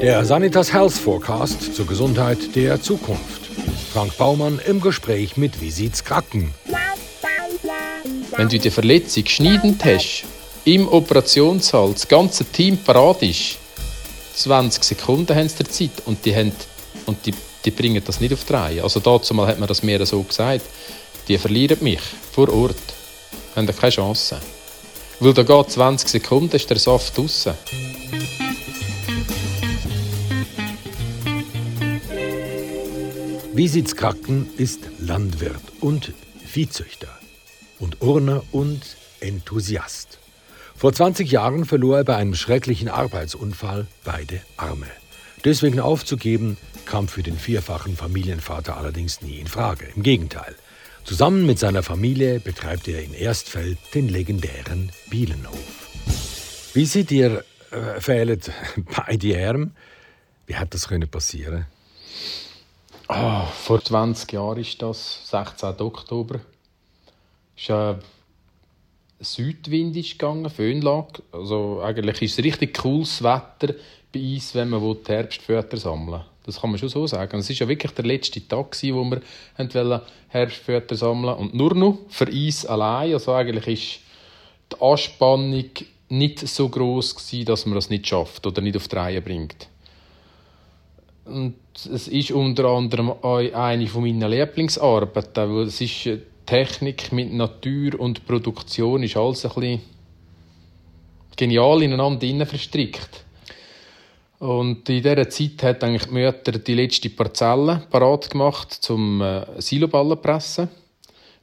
Der Sanitas Health Forecast zur Gesundheit der Zukunft. Frank Baumann im Gespräch mit Visits Kraken. Wenn du die Verletzung schneidend hast, im Operationssaal das ganze Team parat ist, 20 Sekunden haben sie Zeit und die, haben, und die, die bringen das nicht auf die Reihe. Also dazu mal hat man das mir so gesagt, die verlieren mich vor Ort, haben keine Chance. Weil da geht 20 Sekunden, ist der Saft draussen. Wisitz-Kracken ist Landwirt und Viehzüchter und Urner und Enthusiast. Vor 20 Jahren verlor er bei einem schrecklichen Arbeitsunfall beide Arme. Deswegen aufzugeben, kam für den vierfachen Familienvater allerdings nie in Frage. Im Gegenteil. Zusammen mit seiner Familie betreibt er in Erstfeld den legendären Bielenhof. Wie sieht ihr äh, fehlt beide Arme? Wie hat das können passieren? Oh, vor 20 Jahren ist das, 16. Oktober. Es ist ein Südwind gegangen, Föhnlage. Also eigentlich ist es richtig cooles Wetter bei uns, wenn man die Herbstföter sammeln Das kann man schon so sagen. Es war ja wirklich der letzte Tag, wo wir Herbstföter sammeln Und nur noch für uns allein. Also eigentlich ist die Anspannung nicht so groß dass man das nicht schafft oder nicht auf die Reihe bringt. Und es ist unter anderem eine meiner Lieblingsarbeiten, weil es ist äh, Technik mit Natur und Produktion ist alles ein bisschen genial ineinander verstrickt. Und in dieser Zeit hat eigentlich die Mutter die letzte Parzelle parat gemacht zum äh, Siloballen pressen.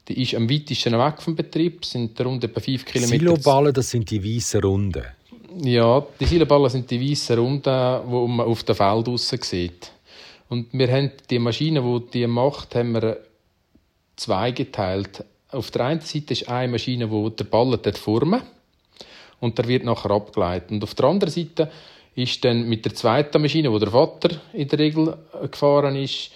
Die ist am weitesten weg vom Betrieb, sind rund etwa 5 Kilometer. Siloballen, das sind die weißen Runden. Ja, die Siloballen sind die weißen Runden, die man auf dem Feld draussen sieht. Und wir haben die Maschine, die die macht, haben wir zweigeteilt. Auf der einen Seite ist eine Maschine, die der Ball formen und der wird nachher abgeleitet. Und auf der anderen Seite ist dann mit der zweiten Maschine, wo der Vater in der Regel gefahren ist,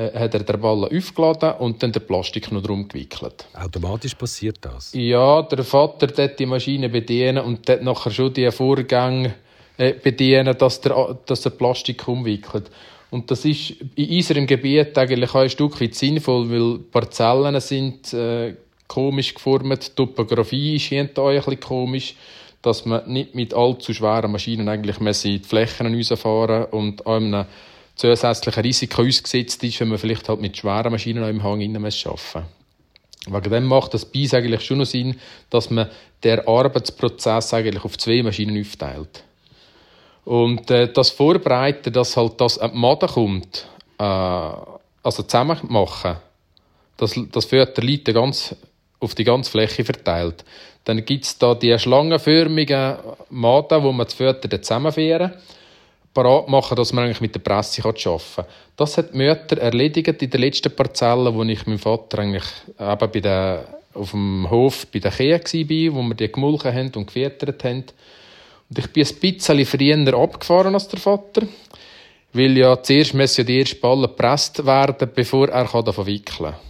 äh, hat er den Ball aufgeladen und dann den Plastik noch drum gewickelt. Automatisch passiert das? Ja, der Vater dort die Maschine bedienen und dort nachher schon die Vorgänge äh, bedienen, dass der, dass der Plastik umwickelt. Und das ist in unserem Gebiet eigentlich auch ein Stück weit sinnvoll, weil Parzellen sind äh, komisch geformt, die Topografie ist hier auch ein bisschen komisch, dass man nicht mit allzu schweren Maschinen eigentlich die Flächen rausfahren und einem zusätzlichen Risiko ausgesetzt ist, wenn man vielleicht halt mit schweren Maschinen im Hang arbeiten muss. Wegen dem macht das Beis eigentlich schon noch Sinn, dass man den Arbeitsprozess eigentlich auf zwei Maschinen aufteilt. Und äh, das Vorbereiten, dass halt das an die Made kommt, äh, also zusammen machen, das, das führt der Leute ganz, auf die ganze Fläche verteilt. Dann gibt es da die schlangenförmigen Maden, wo man die Fötter zusammenführen parat machen, dass man eigentlich mit der Presse arbeiten kann. Das hat die Mütter erledigt in der letzten Parzelle, wo ich meinem Vater eigentlich eben bei der, auf dem Hof bei der Kühe war, wo wir die gemulchen haben und gefüttert haben. Und ich bin ein bisschen früher abgefahren als der Vater, weil ja zuerst müssen ja die ersten Ballen gepresst werden, bevor er davon wickeln kann.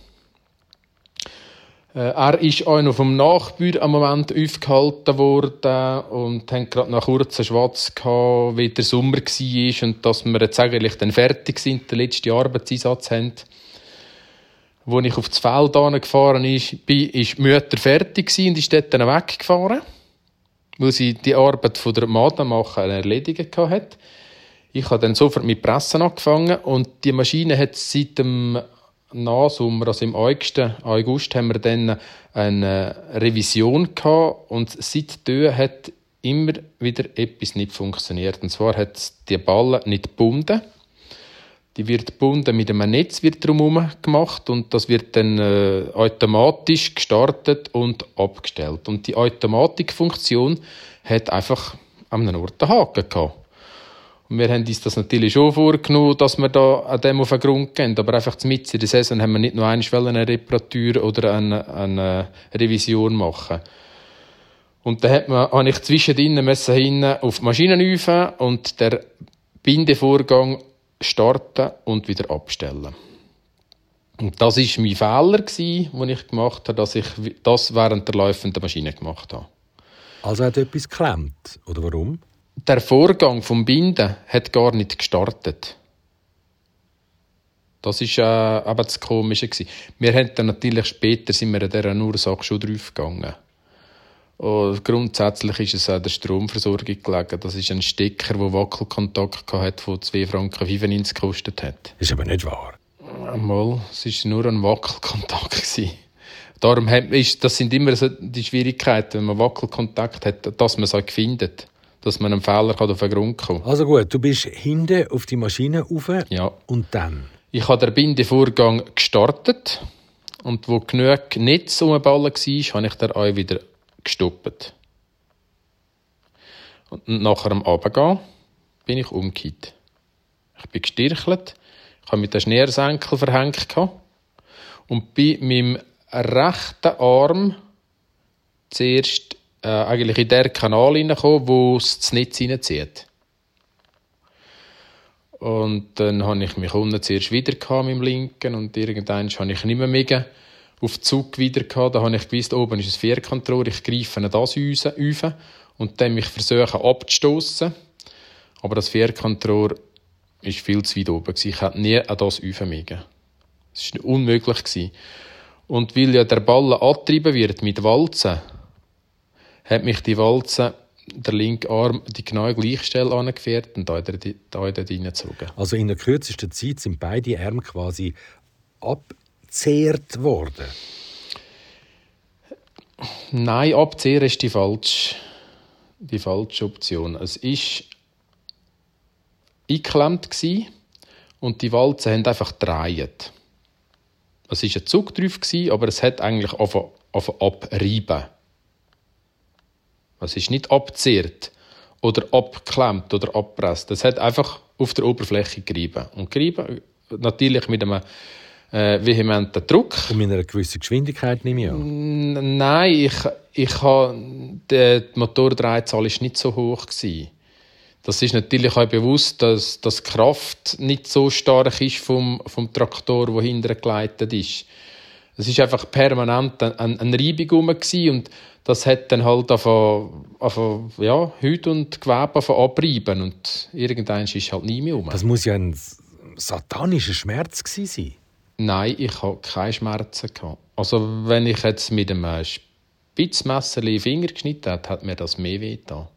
Äh, er ist auch noch vom Nachbür am Moment aufgehalten worden und hat gerade noch kurz einen Schwatz gehabt, wie der Sommer war und dass wir jetzt eigentlich dann fertig sind, den letzten Arbeitseinsatz haben. Als ich auf das Feld gefahren bin, war die Mutter fertig und ist dort dann weggefahren, weil sie die Arbeit von der Madenmacher erledigt hat. Ich habe dann sofort mit Pressen angefangen und die Maschine hat seit dem Nachsommer, also im August, August haben wir dann eine Revision gehabt und seitdem hat immer wieder etwas nicht funktioniert. Und zwar hat die Balle nicht gebunden. Die wird gebunden mit einem Netz wird drumherum gemacht und das wird dann äh, automatisch gestartet und abgestellt. Und die Automatikfunktion hat einfach an einem Ort einen Haken gehabt. Wir haben uns das natürlich schon vorgenommen, dass wir da an dem auf den Grund gehen. Aber einfach mit in der Saison haben wir nicht nur eine Reparatur oder eine, eine Revision machen. Und dann hat man, habe ich zwischendrin müssen hin auf die Maschine und der Bindevorgang starten und wieder abstellen. Und das war mein Fehler, den ich gemacht habe, dass ich das während der laufenden Maschine gemacht habe. Also hat etwas geklemmt, oder warum? Der Vorgang vom Binden hat gar nicht gestartet. Das ist äh, aber das Komische gewesen. Wir haben dann natürlich später sind wir an dieser Ursache schon draufgegangen. Und grundsätzlich ist es an der Stromversorgung gelegen. Das ist ein Stecker, der Wackelkontakt hatte, der 2,95 Franken gekostet hat. Ist aber nicht wahr. Mal, es war nur ein Wackelkontakt. Darum ist, das sind immer so die Schwierigkeiten, wenn man Wackelkontakt hat, dass man es halt findet. Dass man einen Fehler auf den Grund kommen Also gut, du bist hinten auf die Maschine rauf ja. und dann? Ich habe den Bindevorgang gestartet und wo genug Netz umgeballen war, habe ich den auch wieder gestoppt. Und nach dem Abgehen bin ich umgekehrt. Ich bin gestirchelt, ich habe mit dem Schneersenkel verhängt und bin mit dem rechten Arm zuerst äh, eigentlich in der Kanal hineingekommen, wo es das Netz hineinzieht. Und dann habe ich mich unten zuerst wieder mit dem linken und irgendwann habe ich nicht mehr mega auf den Zug wieder gehabt. Da habe ich gewusst, oben ist ein Vierkantrohr, ich greife das raus und dann mich versuchen abzustoßen. Aber das Vierkantrohr war viel zu weit oben. Ich hätte nie an das mögen. Es war unmöglich. Und weil ja der Ball angetrieben wird mit Walzen, hat mich die Walze der linke Arm die genaue gleiche Stelle angeführt und da dort reingezogen. Also in der kürzesten Zeit sind beide Arme quasi abzehrt worden? Nein, abzehren ist die falsche, die falsche Option. Es war eingeklemmt und die Walzen haben einfach gedreht. Es war ein Zug drauf, aber es hat eigentlich abreiben. Es ist nicht abzehrt oder abgeklemmt oder abpresst. Es hat einfach auf der Oberfläche gerieben. Und gerieben natürlich mit einem äh, vehementen Druck. Und mit einer gewissen Geschwindigkeit nehme ich an? Nein, ich, ich habe, die Motordrehzahl war nicht so hoch. Gewesen. Das ist natürlich auch bewusst, dass, dass die Kraft nicht so stark ist vom, vom Traktor, der hinten geleitet ist. Es ist einfach permanent eine, eine Reibung und das hat dann halt auf, auf ja, Haut und Gewebe abreiben und irgendwann ist halt nie mehr um. Das muss ja ein satanischer Schmerz sein. Nein, ich hatte keine Schmerzen. Also wenn ich jetzt mit einem Spitzmesser in Finger geschnitten habe, hat mir das mehr wehgetan.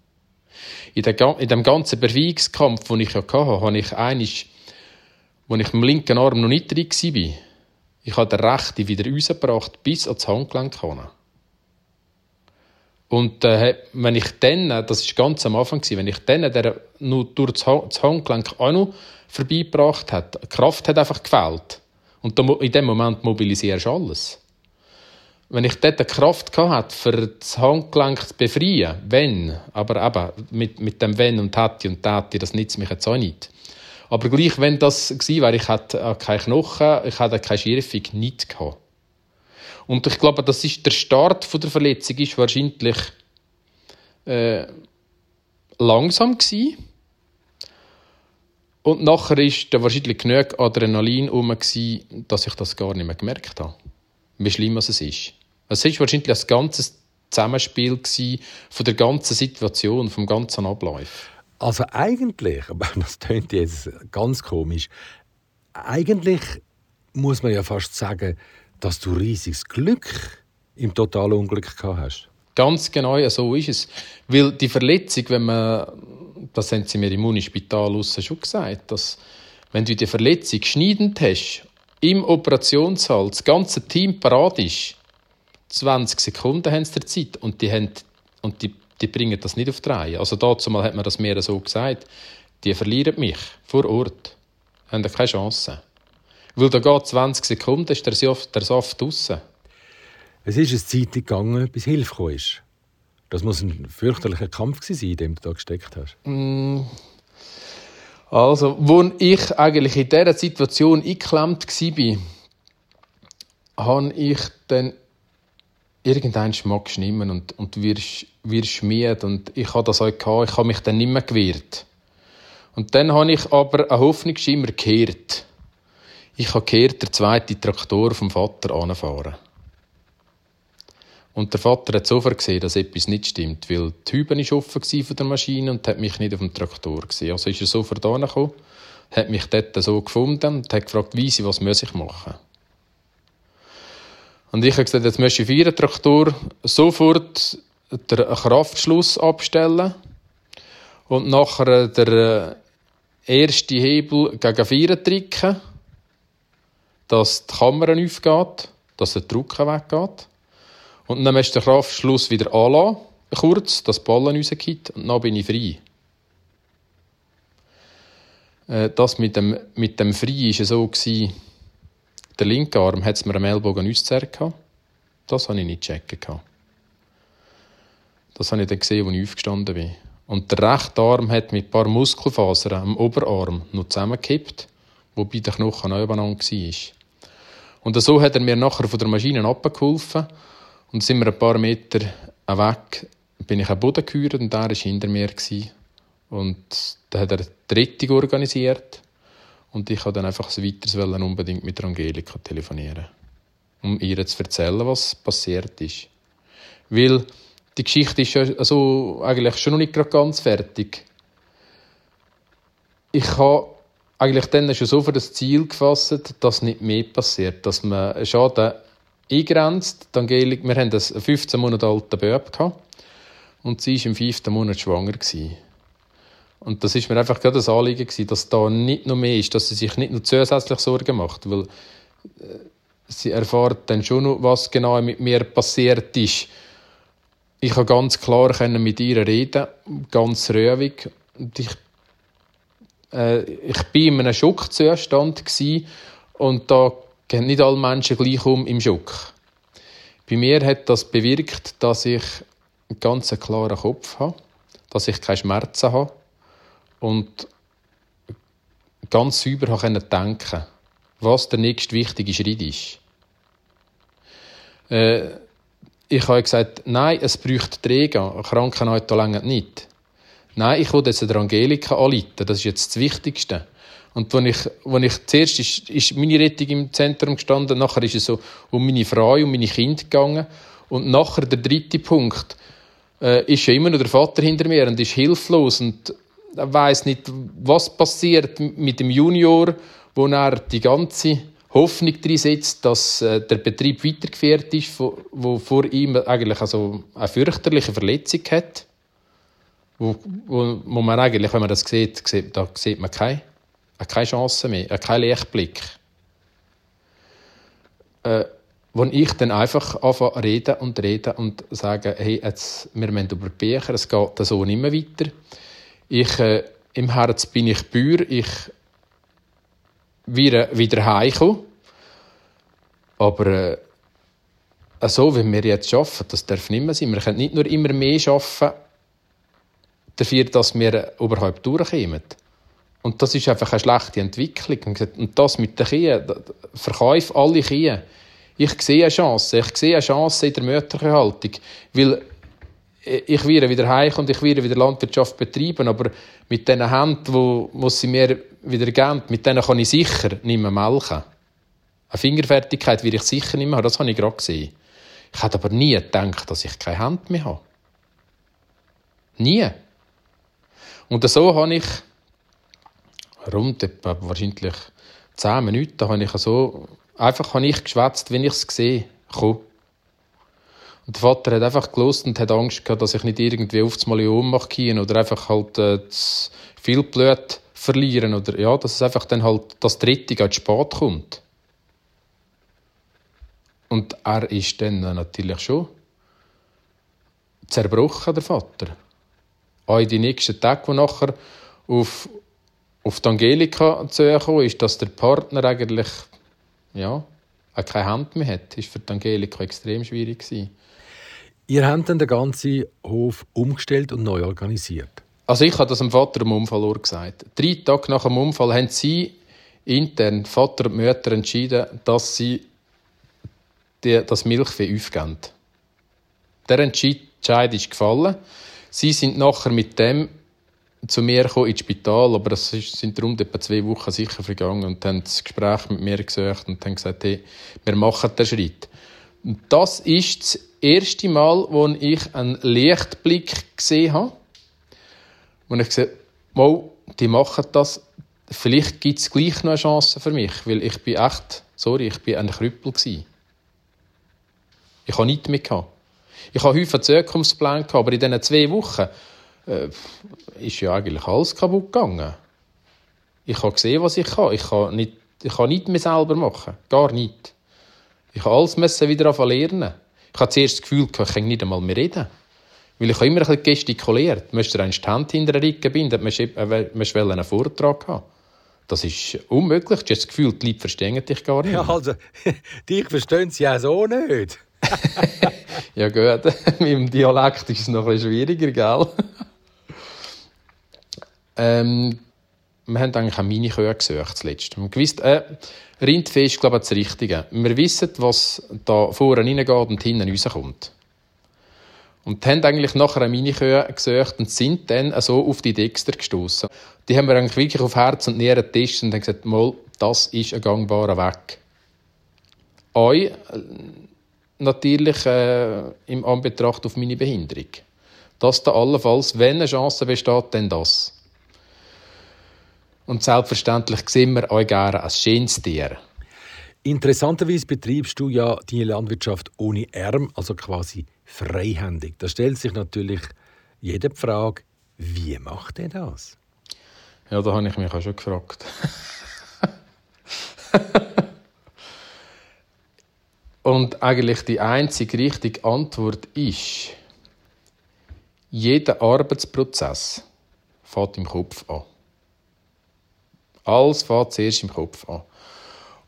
In, in dem ganzen Bewegungskampf, den ich ja hatte, habe ich einig, wo ich mit dem linken Arm noch nicht drin war, ich habe den rechten wieder rausgebracht, bis ans Handgelenk hinein. Und äh, wenn ich dann, das war ganz am Anfang, wenn ich dann der nur durch das Handgelenk auch noch vorbeigebracht hat, die Kraft hat einfach gefehlt. Und in dem Moment mobilisierst du alles. Wenn ich dort die Kraft hatte, für das Handgelenk zu befreien, wenn, aber eben mit, mit dem Wenn und Hätte und Täte, das nützt mich jetzt auch nicht. Aber gleich, wenn das gewesen wäre, ich hatte keine Knochen, ich hatte keine Schärfung, nichts gehabt. Und ich glaube, das ist der Start der Verletzung ist wahrscheinlich äh, langsam gewesen. Und nachher ist da wahrscheinlich genug Adrenalin herum, dass ich das gar nicht mehr gemerkt habe. Wie schlimm es ist. Es war wahrscheinlich ein ganzes Zusammenspiel von der ganzen Situation, vom ganzen Ablauf. Also eigentlich, aber das klingt jetzt ganz komisch, eigentlich muss man ja fast sagen, dass du riesiges Glück im totalen Unglück gehabt hast. Ganz genau, so ist es. Weil die Verletzung, wenn man, das haben sie mir im Unispital schon gesagt, dass wenn du die Verletzung schneidend hast, im Operationssaal, das ganze Team parat ist, 20 Sekunden haben sie Zeit und die, haben, und die, die bringen das nicht auf die Reihe. Also dazu mal hat man das mir so gesagt, die verlieren mich vor Ort, haben keine Chance. Weil da geht 20 Sekunden, ist der Saft, der Saft draussen. Es ist eine Zeit gegangen, bis Hilfe kam. Das muss ein fürchterlicher Kampf sein, in dem du da gesteckt hast. Mm. Also, wo ich eigentlich in dieser Situation eingeklemmt war, habe ich dann irgendeinen Schmack geschnitten und, und wirst, wirst müde. Und ich habe das auch gehabt, ich habe mich dann nicht mehr gewehrt. Und dann habe ich aber eine Hoffnungsschimmer gekehrt ich habe gehört, der zweite Traktor vom Vater anfahren. Und der Vater hat sofort gesehen, dass etwas nicht stimmt, weil die Hüben war offen von der Maschine und hat mich nicht auf dem Traktor gesehen. Also ist er sofort hergekommen, hat mich dort so gefunden und hat gefragt, wie was muss ich machen? Und ich habe gesagt, jetzt möchte ich für Ihren Traktor sofort den Kraftschluss abstellen und nachher den ersten Hebel gegen Vieren drücken, dass die Kamera aufgeht, dass der Druck weggeht. Und dann musst du den Kraftschluss wieder anlassen, kurz, dass die Ballen rausgeht und dann bin ich frei. Äh, das mit dem, mit dem Frei war so, der linke Arm hat mir am Ellbogen ausgezerrt. Das habe ich nicht checken. Das habe ich dann gesehen, als ich aufgestanden bin. Und der rechte Arm hat mit ein paar Muskelfasern am Oberarm noch zusammengekippt, wobei der Knochen noch übereinander war. Und so hat er mir nachher von der Maschine abgeholfen und sind wir ein paar Meter weg, bin ich am Boden gehört und er war hinter mir. Und dann hat er die Rettung organisiert und ich wollte dann einfach so weiter unbedingt mit Angelika telefonieren, um ihr zu erzählen, was passiert ist. Weil die Geschichte ist also eigentlich schon noch nicht ganz fertig. Ich habe eigentlich dann schon so für das Ziel gefasst, dass nicht mehr passiert, dass man Schaden eingrenzt. Die Angelika, wir hatten einen 15 Monate alten Bub und sie war im fünften Monat schwanger. Gewesen. Und das ist mir einfach gerade das Anliegen gewesen, dass da nicht noch mehr ist, dass sie sich nicht nur zusätzlich Sorgen macht, weil äh, sie erfahrt dann schon noch, was genau mit mir passiert ist ich konnte ganz klar mit ihr reden, ganz ruhig. Und ich, äh, ich war in einem Schockzustand und da gehen nicht alle Menschen gleich um im Schock. Bei mir hat das bewirkt, dass ich einen ganz klaren Kopf habe, dass ich keine Schmerzen habe und ganz sauber denken was der nächste wichtige Schritt ist. Äh, ich habe gesagt, nein, es braucht Träger, Krankenhäuser länger nicht. Nein, ich will jetzt der Angelika anleiten, das ist jetzt das Wichtigste. Und wenn ich, wenn ich zuerst ist, ist meine Rettung im Zentrum gestanden, nachher ist es so um meine Frau und meine Kinder gegangen und nachher der dritte Punkt äh, ist ja immer noch der Vater hinter mir und ist hilflos und weiß nicht, was passiert mit dem Junior, wo er die ganze Hoffnung drin setzt, dass äh, der Betrieb weitergeführt ist, wo, vor ihm eigentlich also eine fürchterliche Verletzung hat, wo, wo, wo man eigentlich, wenn man das sieht, sieht da sieht man keine, keine Chance mehr, keinen Lichtblick. Äh, wo ich dann einfach anfange reden und reden und sage, hey, jetzt, wir müssen über Bücher, es geht so nicht mehr weiter. Ich, äh, Im Herz bin ich Bauer, ich wieder, wieder heimkommen. Aber äh, so wie wir jetzt arbeiten, das darf nicht mehr sein. Wir können nicht nur immer mehr arbeiten, dafür, dass wir überhaupt durchkommen. Und das ist einfach eine schlechte Entwicklung. Und das mit den Kühen, verkaufe alle Kühe. Ich sehe eine Chance. Ich sehe eine Chance in der mütterlichen Haltung. Weil ich werde wieder heim und ich werde wieder Landwirtschaft betreiben, aber mit diesen Händen, wo, wo sie mir wieder geben, mit denen kann ich sicher nicht mehr melken. Eine Fingerfertigkeit werde ich sicher nicht mehr haben, das habe ich gerade gesehen. Ich hätte aber nie gedacht, dass ich keine Hand mehr habe. Nie. Und so habe ich rund etwa wahrscheinlich zehn Minuten habe ich so einfach habe ich geschwätzt, wenn ich es sehe. Komm. Und der Vater hat einfach gelost und hat Angst gehabt, dass ich nicht irgendwie auf das Million mache oder einfach halt äh, viel Blut verlieren oder ja, dass es einfach dann halt das Dritte ganz spät kommt. Und er ist dann natürlich schon zerbrochen, der Vater. Auch in den nächsten Tagen, die nachher auf, auf die Angelika zu ist, dass der Partner eigentlich ja, keine Hand mehr hat, ist für die Angelika extrem schwierig gewesen. Ihr habt dann den ganzen Hof umgestellt und neu organisiert. Also ich habe das dem Vater im Unfall gesagt. Drei Tage nach dem Unfall haben sie intern, Vater und Mutter, entschieden, dass sie das Milchvieh aufgeben. Der Entscheid ist gefallen. Sie sind nachher mit dem zu mir gekommen ins Spital, aber es sind rund etwa zwei Wochen sicher vergangen und haben das Gespräch mit mir gesucht und haben gesagt, hey, wir machen den Schritt. Das ist das erste Mal, wo ich einen Lichtblick gesehen habe. Wo ich gesehen habe, die machen das. Vielleicht gibt es gleich noch eine Chance für mich, weil ich bin echt, sorry, ich bin ein Krüppel gewesen. Ich habe nichts mehr. Ich habe häufig Zukunftspläne gehabt, aber in diesen zwei Wochen äh, ist ja eigentlich alles kaputt gegangen. Ich habe gesehen, was ich kann. Ich kann nicht, ich kann nichts mehr selber machen. Gar nichts. Ich habe alles müssen wieder lernen. Ich habe zuerst das Gefühl, ich kann nicht einmal mehr reden. Weil ich habe immer ein bisschen gestikuliert. Möchtest du die Hand hinter den Rücken binden, musst du einen Vortrag haben. Das ist unmöglich. Du hast das Gefühl, die Leute verstehen dich gar nicht. Ja, also, dich verstehen sie ja so nicht. ja gut, mit dem Dialekt ist es noch ein bisschen schwieriger, gell? ähm, wir haben eigentlich auch meine Kühe gesucht zuletzt. Wir haben gewusst, äh, Rindvieh ist, glaube ich, das Richtige. Wir wissen, was da vorne reingeht und hinten rauskommt. Und haben eigentlich nachher eine Minikühe gesucht und sind dann so auf die Dexter gestoßen. Die haben wir eigentlich wirklich auf Herz und Nieren getestet und haben gesagt, mal, das ist ein gangbarer Weg. Euch äh, natürlich äh, im Anbetracht auf meine Behinderung. Das da allenfalls, wenn eine Chance besteht, dann das. Und selbstverständlich sehen wir euch gerne als schönes Tier. Interessanterweise betreibst du ja die Landwirtschaft ohne Arm, also quasi freihändig. Da stellt sich natürlich jede die Frage, wie macht er das? Ja, da habe ich mich auch schon gefragt. Und eigentlich die einzige richtige Antwort ist, jeder Arbeitsprozess fängt im Kopf an. Alles fängt zuerst im Kopf an.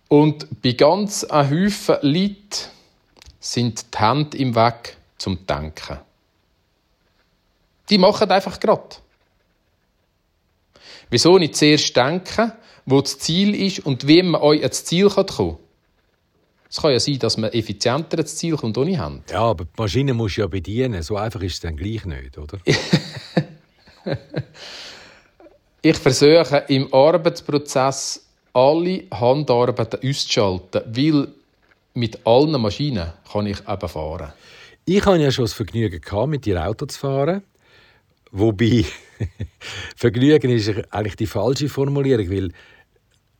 Und bei ganz einem Haufen Leuten sind die Hände im Weg zum Denken. Die machen einfach gerade. Wieso nicht zuerst denken, wo das Ziel ist und wie man euch ans Ziel kommen kann? Es kann ja sein, dass man effizienter ins Ziel kommt ohne Hand. Ja, aber die Maschine muss ja bedienen. So einfach ist es dann gleich nicht, oder? ich versuche im Arbeitsprozess alle Handarbeiten auszuschalten, weil mit allen Maschinen kann ich eben fahren. Ich hatte ja schon das Vergnügen, gehabt, mit dir Auto zu fahren. Wobei, Vergnügen ist eigentlich die falsche Formulierung, weil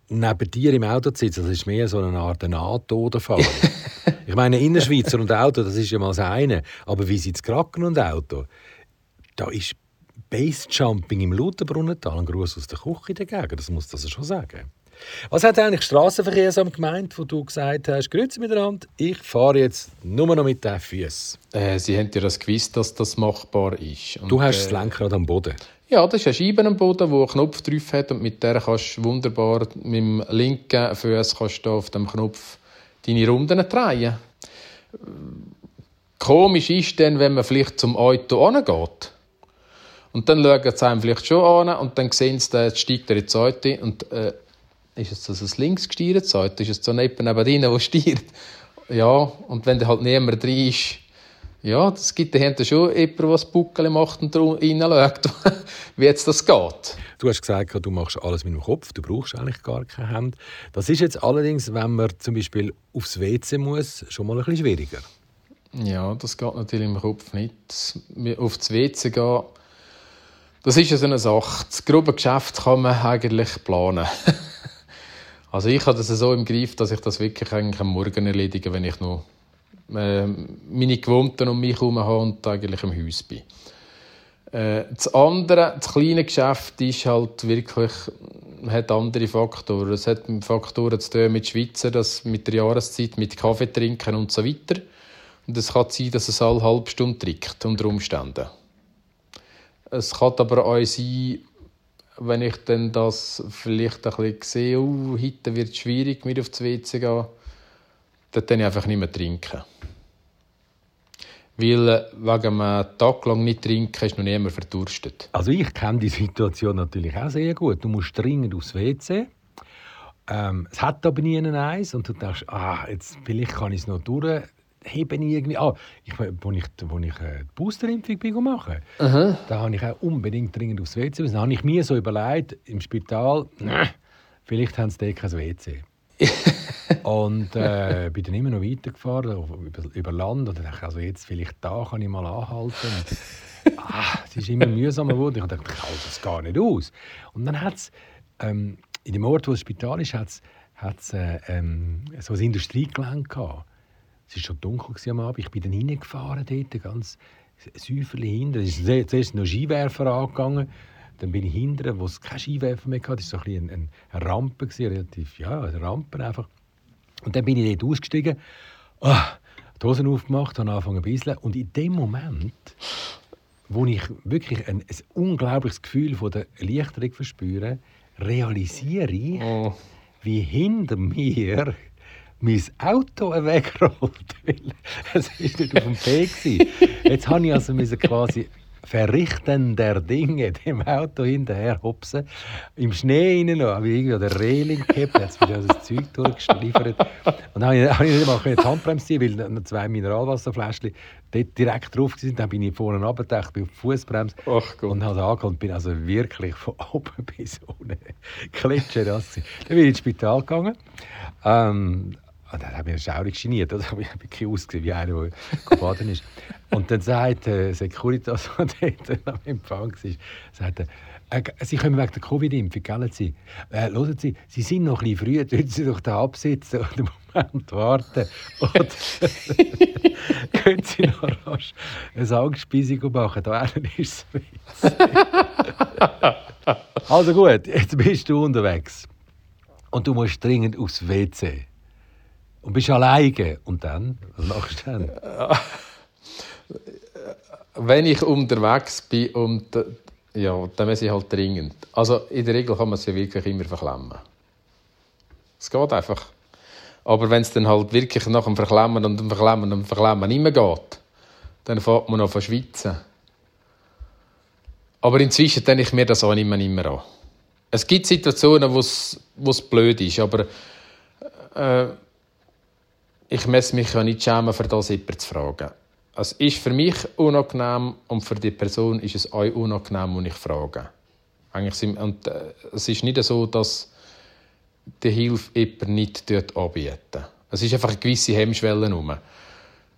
neben dir im Auto zu sitzen, das ist mehr so eine Art Nahtoderfahrung. ich meine, Innerschweizer und Auto, das ist ja mal das eine. Aber wie sieht es Kraken und Auto? Da ist Base-Jumping im Lutherbrunnental ein Gruß aus der Küche dagegen, das muss das schon sagen. Was hat eigentlich das Strassenverkehrsamt gemeint, wo du gesagt hast, grüezi miteinander, ich fahre jetzt nur noch mit den Füßen? Äh, sie haben ja das gewusst, dass das machbar ist. Und, du hast äh, das Lenkrad am Boden? Ja, das ist eine Scheibe am Boden, die einen Knopf drauf hat und mit der kannst du wunderbar mit dem linken Fuß kannst du auf dem Knopf deine Runden drehen. Komisch ist dann, wenn man vielleicht zum Auto angeht. Und dann schauen sie einem vielleicht schon an und dann sehen sie, jetzt steigt er ins Auto und äh, ist es das ein links gesteuertes Auto? Ist es so neben neben der steuert? Ja, und wenn da halt niemand drin ist, ja, das gibt dahinter schon jemanden, das Buckel macht und reinschaut, wie jetzt das geht. Du hast gesagt, du machst alles mit dem Kopf, du brauchst eigentlich gar keine Hände. Das ist jetzt allerdings, wenn man zum Beispiel aufs WC muss, schon mal ein bisschen schwieriger. Ja, das geht natürlich im Kopf nicht. Aufs WC gehen, das ist ja so eine Sache. Das grobe Geschäft kann man eigentlich planen. also ich habe das so im Griff, dass ich das wirklich eigentlich am Morgen erledige, wenn ich noch äh, meine Gewohnten um mich herum habe und eigentlich im Haus bin. Äh, das andere, das kleine Geschäft, ist halt wirklich, hat andere Faktoren. Es hat Faktoren zu tun mit Schweizer, das mit der Jahreszeit, mit Kaffee trinken und so weiter. Und es kann sein, dass es alle halbe Stunde trinkt, unter Umständen. Es kann aber auch sein, wenn ich dann das vielleicht ein bisschen sehe, oh, heute wird es schwierig, mit auf das WC zu gehen, dann kann ich einfach nicht mehr trinken. Weil äh, wegen einem Tag lang nicht trinken ist noch niemand verdurstet. Also ich kenne die Situation natürlich auch sehr gut. Du musst dringend aufs WC. Ähm, es hat aber nie einen Eis und du denkst, ah, jetzt, vielleicht kann ich es noch durchheben irgendwie. Ah, ich, wo ich, wo ich äh, die Boosterimpfung machen uh da habe ich auch unbedingt dringend aufs WC. Dann habe ich mir so überlegt, im Spital, vielleicht haben sie da kein WC. und äh, bin dann immer noch weitergefahren, über, über Land. Und dachte also jetzt vielleicht da kann ich mal anhalten. Und, ah, es ist immer mühsamer geworden. Ich dachte, ich halte das gar nicht aus. Und dann hat es, ähm, in dem Ort, wo das Spital ist, hat es äh, ähm, so ein Industriegelände gehabt. Es war schon dunkel am Abend. Ich bin dann hineingefahren dort, ganz säuferlich hinten. Es ist zuerst noch Skiwerfer angegangen. Dann bin ich hinten, wo es keine Skiwerfer mehr hatte. Das war so ein eine, eine Rampe, relativ, ja, eine Rampe einfach. Und dann bin ich dort ausgestiegen, oh, die Hosen aufgemacht, habe angefangen zu bisschen. Und in dem Moment, wo ich wirklich ein, ein unglaubliches Gefühl von der Erleichterung verspüre, realisiere ich, oh. wie hinter mir mein Auto wegrollt. es war nicht auf dem Weg. Jetzt habe ich also quasi Verrichten der Dinge dem Auto hinterher hopsen. Im Schnee rein noch, habe ich irgendwie an der Reling gehabt, jetzt bin ich also das Zeug durchgeliefert. Und dann habe ich, habe ich nicht mal die Handbremse ziehen, weil zwei Mineralwasserfläschchen dort direkt drauf waren. Dann bin ich vorne runtergedacht, bin auf die Fußbremse und habe angehalten und bin also wirklich von oben bis unten klitschen. Dann bin ich ins Spital gegangen. Ähm, und dann habe ich schaurig geniert. Also habe ich wirklich ausgesehen wie einer, der gebaden ist. Und dann sagt der Securitas, der dort am Empfang war, sagt er, äh, Sie kommen wegen der Covid-Impfung, gell? Sie, äh, hören Sie, Sie sind noch ein bisschen früh, dürfen Sie doch da absitzen und einen Moment warten. Oder können Sie noch rasch eine Angstspeisung machen, da ist es Also gut, jetzt bist du unterwegs und du musst dringend aufs WC. Und bist alleine. Und dann? Was machst du dann? Wenn ich unterwegs bin und ja, dann muss ich halt dringend. Also in der Regel kann man es ja wirklich immer verklemmen. Es geht einfach. Aber wenn es dann halt wirklich nach dem Verklemmen und dem Verklemmen und dem Verklemmen nicht mehr geht, dann fängt man an zu schwitzen. Aber inzwischen denke ich mir das auch nicht mehr, nicht mehr an. Es gibt Situationen, wo es blöd ist, aber äh, ich muss mich ja nicht schämen, für das jemanden zu fragen. Es ist für mich unangenehm und für die Person ist es auch unangenehm, wenn ich frage. Eigentlich sind, und, äh, es ist nicht so, dass die Hilfe jemand nicht dort anbieten. Es ist einfach eine gewisse Hemmschwelle rum.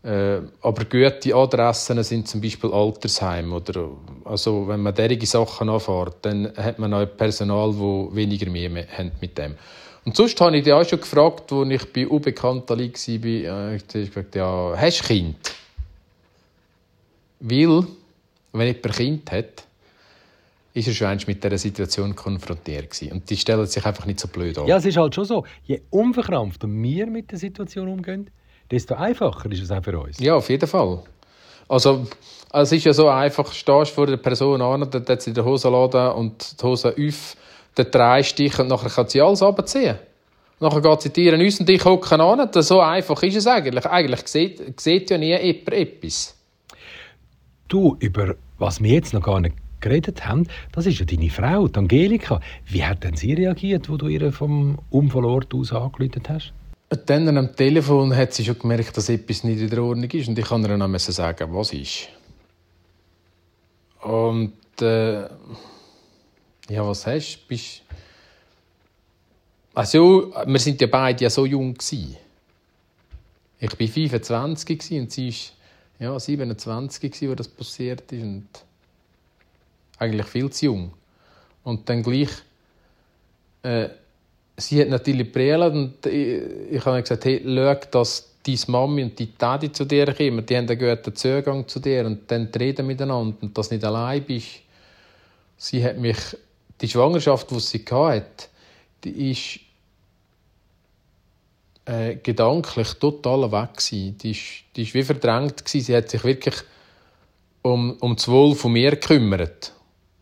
Äh, aber gute Adressen sind zum Beispiel Altersheim oder also wenn man derige Sachen anfährt, dann hat man auch Personal, wo weniger mehr mit dem. Und sonst habe ich dich auch schon gefragt, als ich bei Unbekannten war, äh, ich habe gesagt, ja, hast du Kind? Weil, wenn jemand ein Kind hat, ist er schon mit dieser Situation konfrontiert gewesen. Und die stellen sich einfach nicht so blöd an. Ja, es ist halt schon so. Je unverkrampfter wir mit der Situation umgehen, desto einfacher ist es auch für uns. Ja, auf jeden Fall. Also, es ist ja so einfach, stehst vor der Person an, dann hat sie den Hosenladen und die Hose auf den Dreistich und nachher kann sie alles abziehen. Nachher geht sie dir uns und ich hocken an. So einfach ist es eigentlich. Eigentlich sieht, sieht ja nie jemand etwas. Du, über was wir jetzt noch gar nicht geredet haben, das ist ja deine Frau, die Angelika. Wie hat denn sie reagiert, wo du ihr vom Unfallort aus angerufen hast? Dann am Telefon hat sie schon gemerkt, dass etwas nicht in der Ordnung ist und ich kann ihr dann sagen, was ist. Und äh, ja, was hast du? Bist... Also, wir sind ja beide ja so jung gewesen. Ich war 25 und sie war ja, 27, gewesen, als das passiert ist. Und eigentlich viel zu jung. Und dann gleich... Äh, sie hat natürlich brillant und ich, ich habe gesagt, hey, schau, dass deine Mami und die Tati zu dir kommen. Die haben einen guten Zugang zu dir und dann reden miteinander und dass du nicht allein bist. Sie hat mich die Schwangerschaft, die sie hatte, die ist äh, gedanklich total weg gewesen. Die ist, die ist wie verdrängt gewesen. Sie hat sich wirklich um, um das Wohl von mir gekümmert.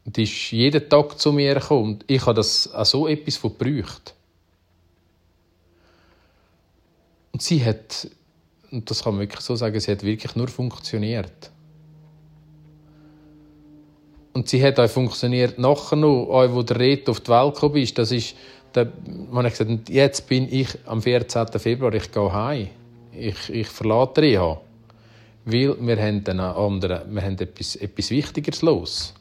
Die ist jeden Tag zu mir gekommen. Ich habe das auch so etwas von. Und sie hat, und das kann man wirklich so sagen, sie hat wirklich nur funktioniert. Und sie hat auch funktioniert nachher noch, auch wo der Red auf die Welt gekommen ist. Das ist, da habe ich gesagt, jetzt bin ich am 14. Februar, ich gehe heim. Ich, ich verlate Reha. Weil wir haben, einen anderen, wir haben etwas, etwas Wichtigeres los.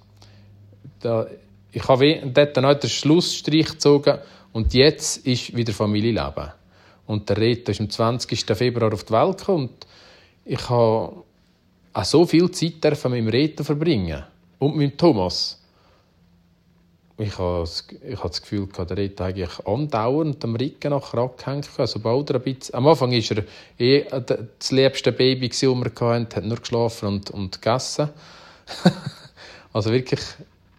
Da, ich habe dort dann auch den Schlussstrich gezogen und jetzt ist wieder Familienleben. Und der Reto ist am 20. Februar auf die Welt gekommen. Und ich habe auch so viel Zeit mit meinem Reto verbringen und mit Thomas. Ich habe das Gefühl, der Reto eigentlich andauernd am Rücken nachher abgehängt. Sobald er ein bisschen, am Anfang war er eh das liebste Baby, das wir hatten, hat nur geschlafen und, und gegessen. also wirklich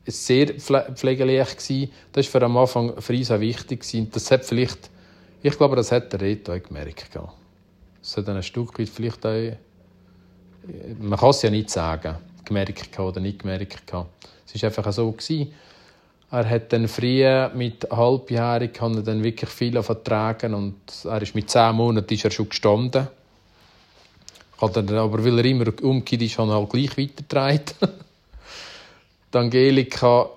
sehr pflegeleicht gewesen. Das war für am Anfang für uns auch wichtig gewesen. Das hat vielleicht, ich glaube, das hat der Reto auch gemerkt. Das hat ein Stück weit vielleicht auch, man kann es ja nicht sagen, gemerkt oder nicht gemerkt. Es war einfach so gewesen. Er hat dann früh mit halbjährig er dann wirklich viel vertragen und er ist mit zehn Monaten ist er schon gestanden. Hat dann, aber weil er immer umgekehrt ist, hat er halt gleich weitergetragen. die Angelika,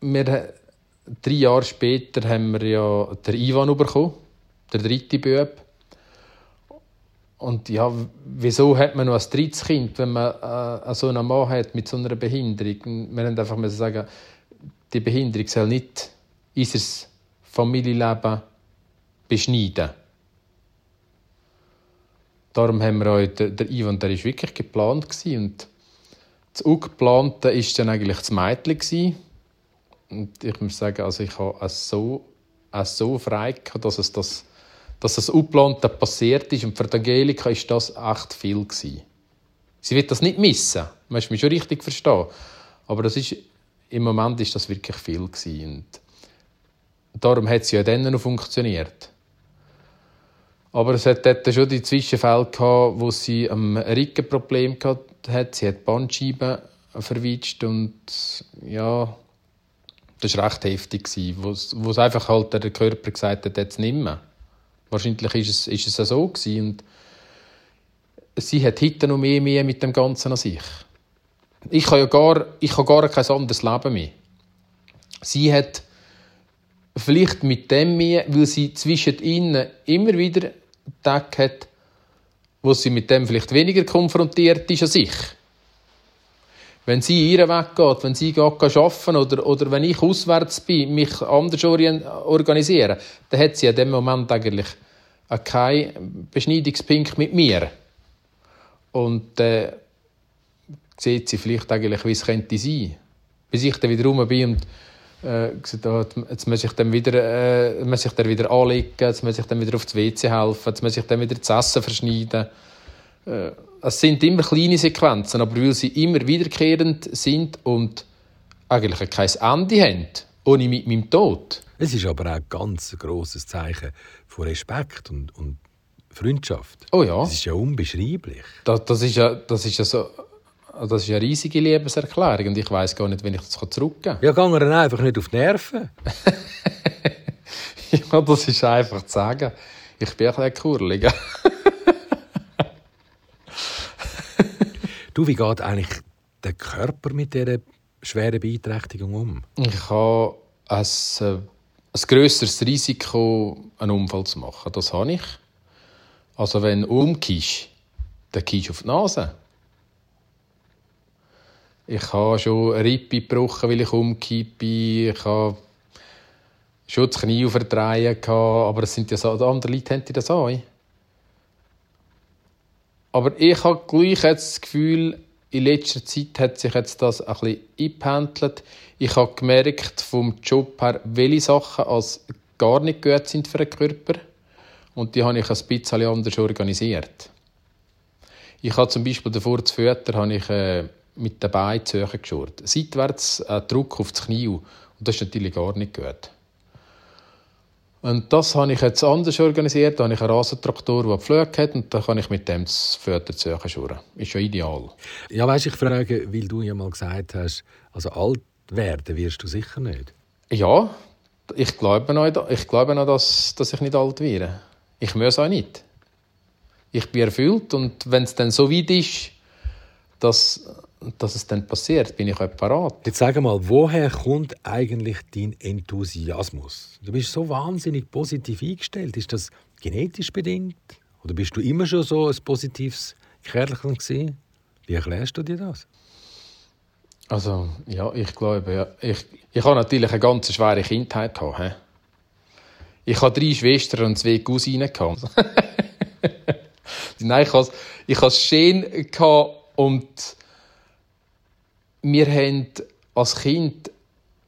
wir, drei Jahre später haben wir ja den Ivan bekommen, der dritte Bub. Und ja, wieso hat man noch ein drittes Kind, wenn man äh, so einen Mann hat mit so einer Behinderung? Wir haben einfach müssen sagen, die Behinderung soll nicht unser Familienleben beschneiden. Darum haben wir den, der Ivan, der ist wirklich geplant und das Ungeplante war dann eigentlich das Mädchen. Und ich muss sagen, also ich habe es so, es so frei gehabt, dass es das, dass das Ungeplante passiert ist. Und für Angelika war das echt viel gewesen. Sie wird das nicht missen. Man muss mich schon richtig verstehen. Aber das ist, im Moment ist das wirklich viel gewesen. Und darum hat sie ja dann noch funktioniert. Aber es hat dort schon die Zwischenfälle gehabt, wo sie ein Rückenproblem hat. Sie hat Bandscheiben verwitscht und ja, das war recht heftig, wo es einfach halt der Körper gesagt hat, jetzt nicht mehr. Wahrscheinlich ist es, ist es so gewesen. und sie hat heute noch mehr, mehr mit dem Ganzen an sich. Ich habe ja gar, ich habe gar kein anderes Leben mehr. Sie hat vielleicht mit dem mehr, weil sie zwischen ihnen immer wieder Tag hat, wo sie mit dem vielleicht weniger konfrontiert ist als ich. Wenn sie ihren Weg geht, wenn sie geht arbeiten oder, oder wenn ich auswärts bin, mich anders organisieren, dann hat sie in dem Moment eigentlich keinen Beschneidungspunkt mit mir. Und äh, sieht sie vielleicht eigentlich, wie es könnte sein. Bis ich dann wieder rum bin und äh, oh, jetzt muss ich dann wieder, äh, muss ich dann wieder anlegen, jetzt muss ich dann wieder aufs WC helfen, jetzt muss ich dann wieder das Essen verschneiden. Äh, es sind immer kleine Sequenzen, aber weil sie immer wiederkehrend sind und eigentlich kein Ende haben, ohne mit meinem Tod. Es ist aber auch ein ganz grosses Zeichen von Respekt und, und Freundschaft. Oh ja. Das ist ja unbeschreiblich. Das, das, ist, ja, das ist ja so das ist eine riesige Liebeserklärung und ich weiß gar nicht, wenn ich das zurückgeben kann. Ja, gehen wir einfach nicht auf die Nerven. ja, das ist einfach zu sagen. Ich bin ein bisschen kurlig. Du, wie geht eigentlich der Körper mit dieser schweren Beeinträchtigung um? Ich habe ein, äh, ein grösseres Risiko, einen Unfall zu machen. Das habe ich. Also wenn du umkippst, dann du auf die Nase. Ich habe schon eine Rippe gebrochen, weil ich umkippe. Ich habe schon das Knie verdrehen aber es sind ja so, andere Leute haben das auch. Aber ich habe gleich das Gefühl, in letzter Zeit hat sich jetzt das ein bisschen eingependelt. Ich habe gemerkt vom Job her, welche Sachen als gar nicht gut sind für den Körper. Und die habe ich ein bisschen anders organisiert. Ich habe zum Beispiel davor zu Föter habe ich äh, mit den Beinen zu geschaut. Seitwärts ein Druck auf das Knie. Und das ist natürlich gar nicht gut. Und das habe ich jetzt anders organisiert. Da habe ich einen Rasentraktor, der Flüge hat, und dann kann ich mit dem das hoch schauen. Ist ja ideal. Ja, weißt, ich frage, weil du ja mal gesagt hast, also alt werden wirst du sicher nicht. Ja, ich glaube noch, ich glaube noch dass, dass ich nicht alt werde. Ich muss auch nicht. Ich bin erfüllt und wenn es dann so weit ist, dass dass es dann passiert, bin ich auch parat. Jetzt sag mal, woher kommt eigentlich dein Enthusiasmus? Du bist so wahnsinnig positiv eingestellt. Ist das genetisch bedingt? Oder bist du immer schon so ein positives Kerlchen gewesen? Wie erklärst du dir das? Also, ja, ich glaube, ja. Ich, ich habe natürlich eine ganz schwere Kindheit gehabt. Ich habe drei Schwestern und zwei Cousinen. Nein, ich hatte, es schön und wir haben als Kind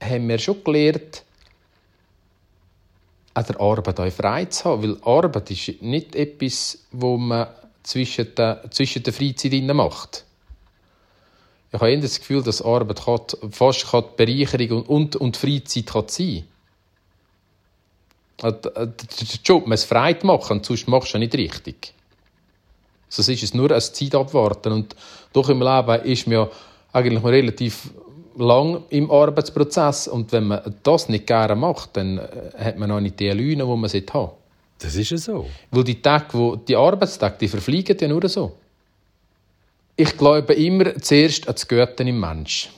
haben wir schon gelernt, an der Arbeit auch frei zu haben. Weil Arbeit ist nicht etwas, wo man zwischen der, zwischen der Freizeit macht. Ich habe das Gefühl, dass Arbeit fast die Bereicherung und, und, Freizeit kann sein kann. Der Job muss frei machen, sonst machst du nicht richtig. Sonst ist es nur ein Zeit abwarten. Und doch im Leben ist man ja eigentlich relativ lang im Arbeitsprozess und wenn man das nicht gerne macht, dann äh, hat man noch nicht die Lüne, die man haben Das ist ja so. Weil die Tage, wo, die Arbeitstage, die verfliegen ja nur so. Ich glaube immer zuerst an das Gute im Mensch.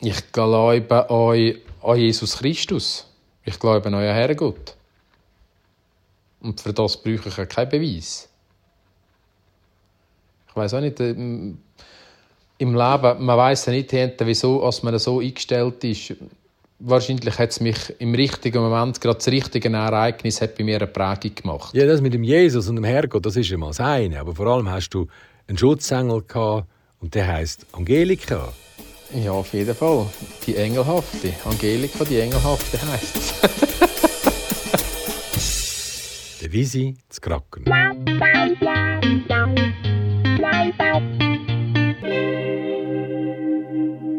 Ich glaube an, an Jesus Christus. Ich glaube an euren Herrgott. Und für das brauche ich ja keinen Beweis. Ich weiß auch nicht, ähm, im Leben, man weiß ja nicht, wieso als man so eingestellt ist. Wahrscheinlich hat es mich im richtigen Moment, gerade das richtige Ereignis, hat bei mir eine Prägung gemacht. Ja, das mit dem Jesus und dem Herrgott, das ist ja mal das eine. Aber vor allem hast du einen Schutzengel gehabt und der heißt Angelika. Ja, auf jeden Fall. Die Engelhafte. Angelika, die Engelhafte heißt es. der Visi zu Kraken.